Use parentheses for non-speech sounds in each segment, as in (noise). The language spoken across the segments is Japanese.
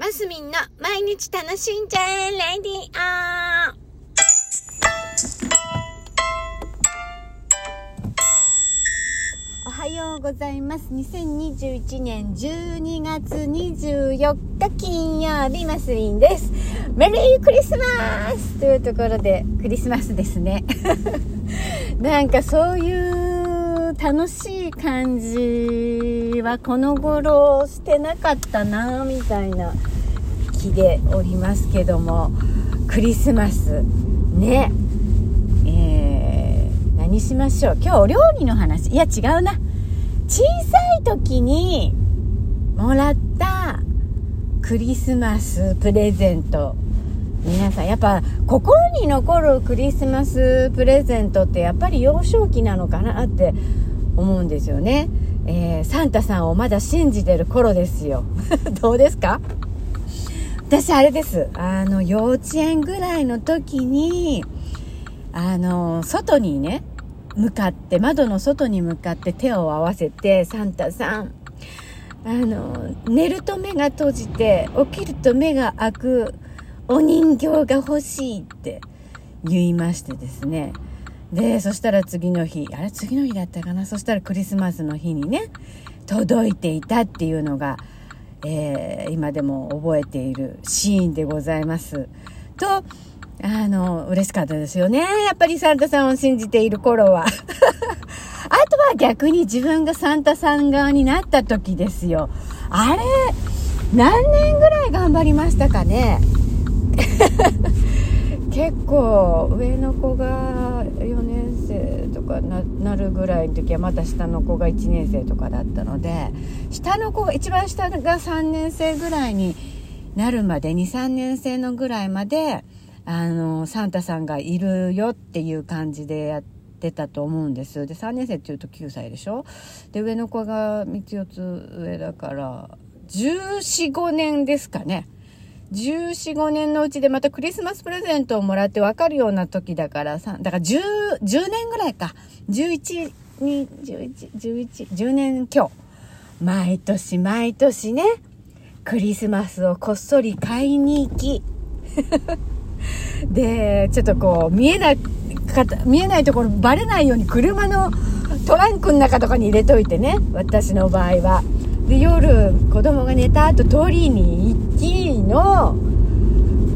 マスミンの毎日楽しんじゃえレディオおはようございます。2021年12月24日金曜日マスミンです。メリークリスマスというところでクリスマスですね。(laughs) なんかそういう楽しい感じはこの頃してなかったなみたいな気でおりますけども。クリスマスね。えー、何しましょう？今日お料理の話。いや違うな。小さい時にもらったクリスマスプレゼント。皆さんやっぱ心に残るクリスマスプレゼントってやっぱり幼少期なのかなって思うんですよね、えー、サンタさんをまだ信じてる頃ですよ。(laughs) どうですか？私あれです。あの幼稚園ぐらいの時にあの外にね向かって窓の外に向かって手を合わせてサンタさんあの寝ると目が閉じて起きると目が開くお人形が欲しいって言いましてですね。でそしたら次の日。あれ次の日だったかな？そしたらクリスマスの日にね届いていたっていうのが、えー、今でも覚えているシーンでございます。とあの嬉しかったですよね。やっぱりサンタさんを信じている頃は。(laughs) あとは逆に自分がサンタさん側になった時ですよ。あれ何年ぐらい頑張りましたかね？(laughs) 結構上の子がかなるぐらいの時はまた下の子が1年生とかだったので下の子が一番下が3年生ぐらいになるまで23年生のぐらいまであのサンタさんがいるよっていう感じでやってたと思うんです。で3年生っていうと9歳でしょ？で上の子が3つ4つ上だから1415年ですかね。14、5年のうちでまたクリスマスプレゼントをもらって分かるような時だからさ、だから10、10年ぐらいか。11、2、11、11、10年今日。毎年毎年ね、クリスマスをこっそり買いに行き。(laughs) で、ちょっとこう、見えない、見えないところバレないように車のトランクの中とかに入れといてね。私の場合は。で夜子供が寝た後通りに行きの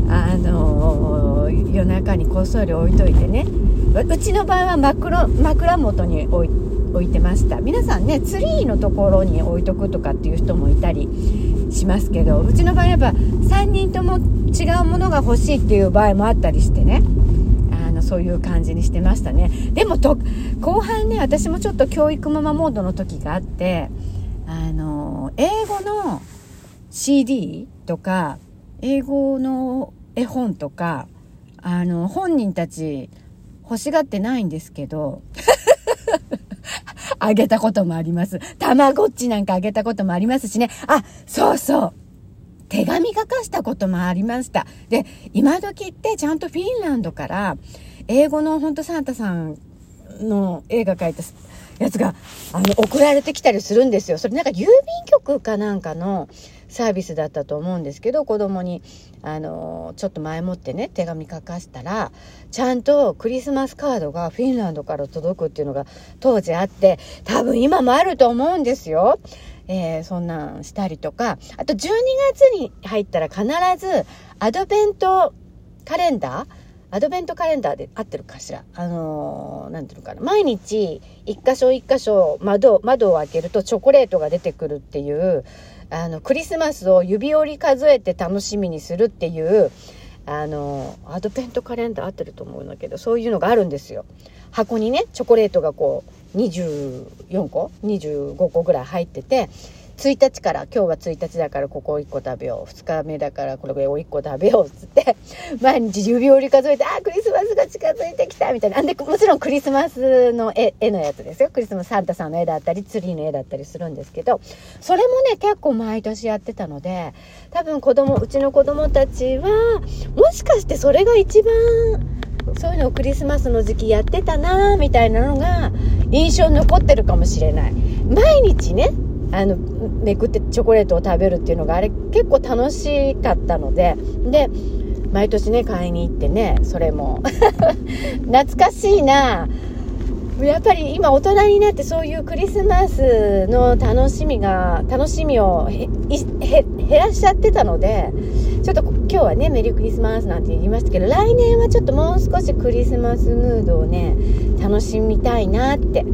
あの夜中にこっそり置いといてね。うちの場合は枕枕元に置い置いてました。皆さんねツリーのところに置いとくとかっていう人もいたりしますけどうちの場合やっぱ3人とも違うものが欲しいっていう場合もあったりしてね。あのそういう感じにしてましたね。でもと後半ね私もちょっと教育ママモードの時があってあの英語の CD とか英語の絵本とかあの本人たち欲しがってないんですけど (laughs) あげたこともあります。たまごっちなんかあげたこともありますしね。あ、そうそう。手紙書かしたこともありました。で、今時ってちゃんとフィンランドから英語の本当サンタさんの映画描いたやつがあの送られてきたりするんですよ。それなんか郵便局かなんかのサービスだったと思うんですけど子供にあのちょっと前もってね手紙書かしたらちゃんとクリスマスカードがフィンランドから届くっていうのが当時あって多分今もあると思うんですよ。えー、そんなんしたりとかあと12月に入ったら必ずアドベントカレンダーアドベントカレンダーで合ってるかしら？あのー、なんていうのかな。毎日、一箇所一箇所窓、窓を開けるとチョコレートが出てくるっていう、あの、クリスマスを指折り数えて楽しみにするっていう、あのー、アドベントカレンダー合ってると思うんだけど、そういうのがあるんですよ。箱にね、チョコレートがこう、24個 ?25 個ぐらい入ってて、1日から今日は1日だからここを1個食べよう。2日目だからこれを1個食べようっつって (laughs) 毎日指折り数えてあクリスマスが近づいてきたみたいな。でもちろんクリスマスの絵絵のやつですよ。クリスマスサンタさんの絵だったりツリーの絵だったりするんですけどそれもね結構毎年やってたので多分子供うちの子供たちはもしかしてそれが一番そういうのをクリスマスの時期やってたなみたいなのが印象に残ってるかもしれない。毎日ねあのめくってチョコレートを食べるっていうのがあれ結構楽しかったのでで毎年ね買いに行ってねそれも。(laughs) 懐かしいな。やっぱり今大人になってそういうクリスマスの楽しみが楽しみを減らしちゃってたのでちょっと今日はねメリークリスマスなんて言いましたけど来年はちょっともう少しクリスマスムードをね楽しみたいなって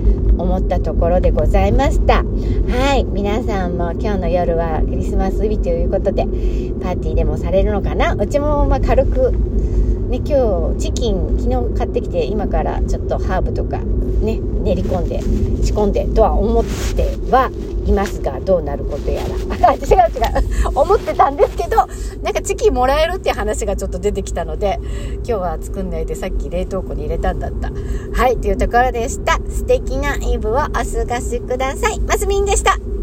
思ったところでございました。はい。皆さんも今日の夜はクリスマス日ということでパーティーでもされるのかな？うちもま軽くね、今日チキン昨日買ってきて今からちょっとハーブとかね練り込んで仕込んでとは思ってはいますがどうなることやら。(laughs) 違う違う。思ってたんですけどなんかチキンもらえるっていう話がちょっと出てきたので今日は作んないでさっき冷凍庫に入れたんだった。はいというところでした。素敵なイブをお過ごしください。マスミンでした。